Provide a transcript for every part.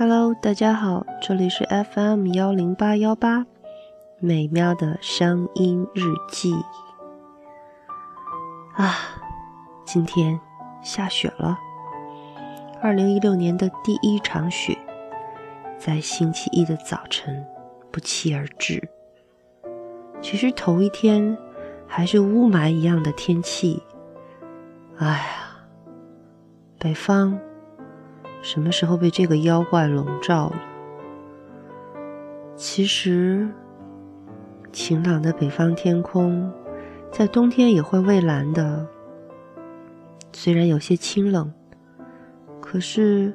Hello，大家好，这里是 FM 幺零八幺八，美妙的声音日记。啊，今天下雪了，二零一六年的第一场雪，在星期一的早晨不期而至。其实头一天还是雾霾一样的天气。哎呀，北方。什么时候被这个妖怪笼罩了？其实，晴朗的北方天空，在冬天也会蔚蓝的。虽然有些清冷，可是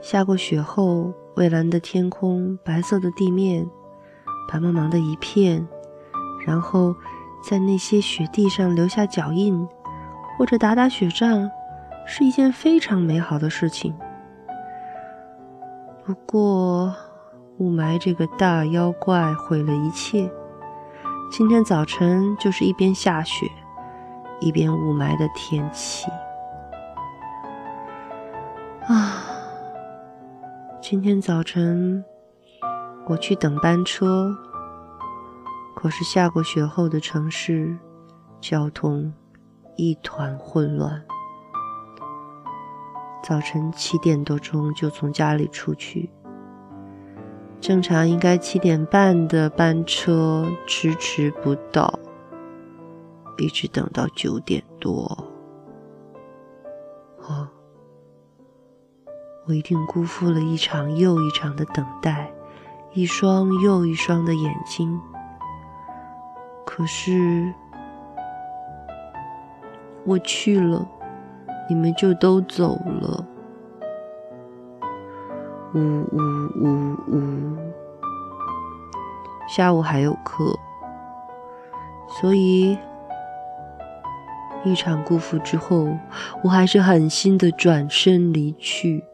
下过雪后，蔚蓝的天空、白色的地面，白茫茫的一片，然后在那些雪地上留下脚印，或者打打雪仗，是一件非常美好的事情。不过，雾霾这个大妖怪毁了一切。今天早晨就是一边下雪，一边雾霾的天气。啊，今天早晨我去等班车，可是下过雪后的城市，交通一团混乱。早晨七点多钟就从家里出去，正常应该七点半的班车迟迟不到，一直等到九点多。哦，我一定辜负了一场又一场的等待，一双又一双的眼睛。可是我去了。你们就都走了，呜呜呜呜！下午还有课，所以一场辜负之后，我还是狠心的转身离去。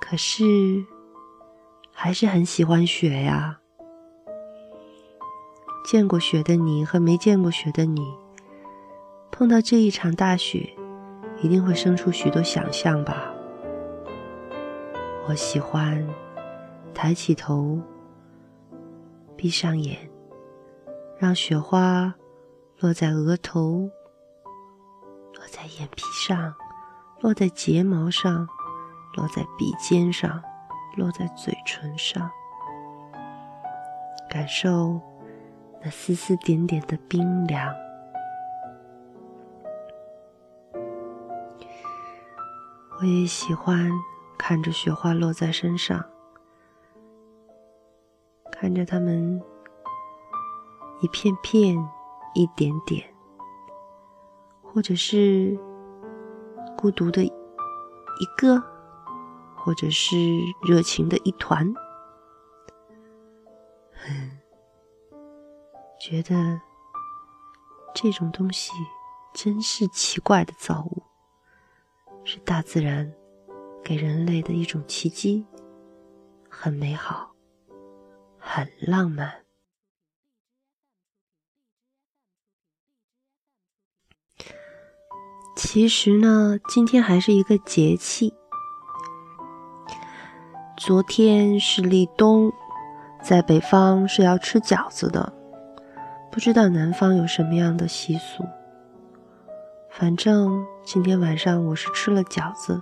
可是，还是很喜欢雪呀。见过雪的你和没见过雪的你。碰到这一场大雪，一定会生出许多想象吧。我喜欢抬起头，闭上眼，让雪花落在额头，落在眼皮上，落在睫毛上，落在鼻尖上，落在嘴唇上，感受那丝丝点点的冰凉。我也喜欢看着雪花落在身上，看着它们一片片、一点点，或者是孤独的一个，或者是热情的一团，觉得这种东西真是奇怪的造物。是大自然给人类的一种奇迹，很美好，很浪漫。其实呢，今天还是一个节气。昨天是立冬，在北方是要吃饺子的，不知道南方有什么样的习俗。反正今天晚上我是吃了饺子，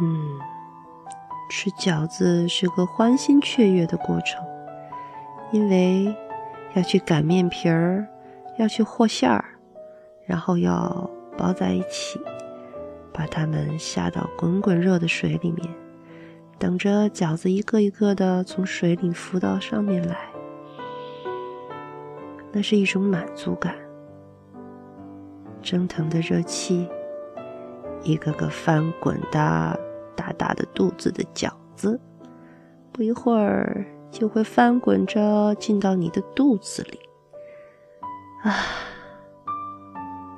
嗯，吃饺子是个欢欣雀跃的过程，因为要去擀面皮儿，要去和馅儿，然后要包在一起，把它们下到滚滚热的水里面，等着饺子一个一个的从水里浮到上面来，那是一种满足感。蒸腾的热气，一个个翻滚的大大的肚子的饺子，不一会儿就会翻滚着进到你的肚子里。啊，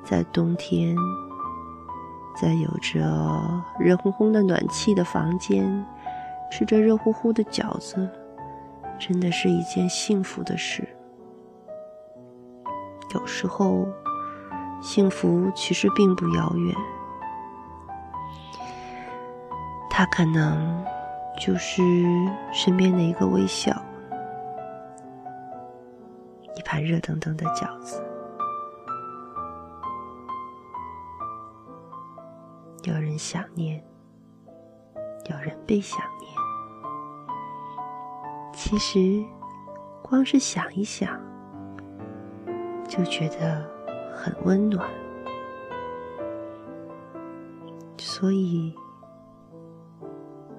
在冬天，在有着热烘烘的暖气的房间，吃着热乎乎的饺子，真的是一件幸福的事。有时候。幸福其实并不遥远，它可能就是身边的一个微笑，一盘热腾腾的饺子。有人想念，有人被想念。其实，光是想一想，就觉得很温暖。所以，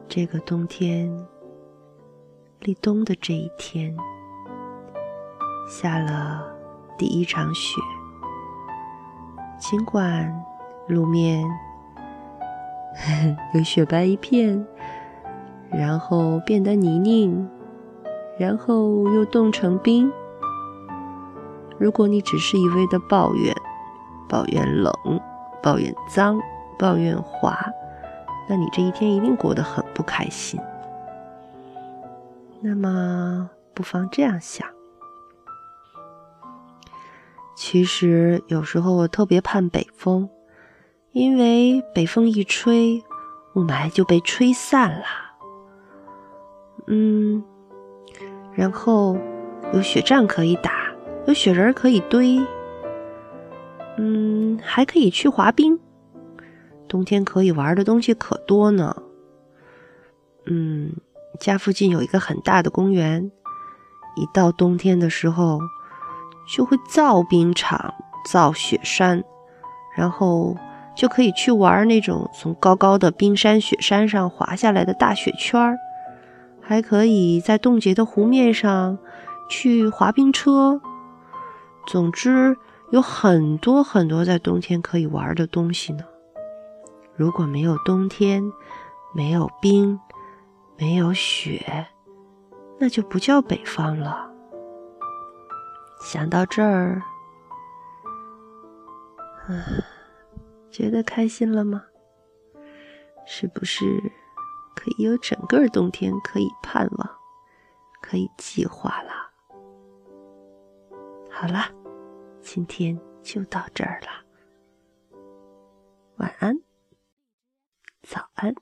这个冬天立冬的这一天，下了第一场雪。尽管路面 有雪白一片，然后变得泥泞，然后又冻成冰。如果你只是一味的抱怨，抱怨冷，抱怨脏。抱怨滑，那你这一天一定过得很不开心。那么，不妨这样想：其实有时候我特别盼北风，因为北风一吹，雾霾就被吹散了。嗯，然后有雪仗可以打，有雪人可以堆，嗯，还可以去滑冰。冬天可以玩的东西可多呢。嗯，家附近有一个很大的公园，一到冬天的时候，就会造冰场、造雪山，然后就可以去玩那种从高高的冰山雪山上滑下来的大雪圈儿，还可以在冻结的湖面上去滑冰车。总之，有很多很多在冬天可以玩的东西呢。如果没有冬天，没有冰，没有雪，那就不叫北方了。想到这儿，啊，觉得开心了吗？是不是可以有整个冬天可以盼望，可以计划了？好了，今天就到这儿了，晚安。早安。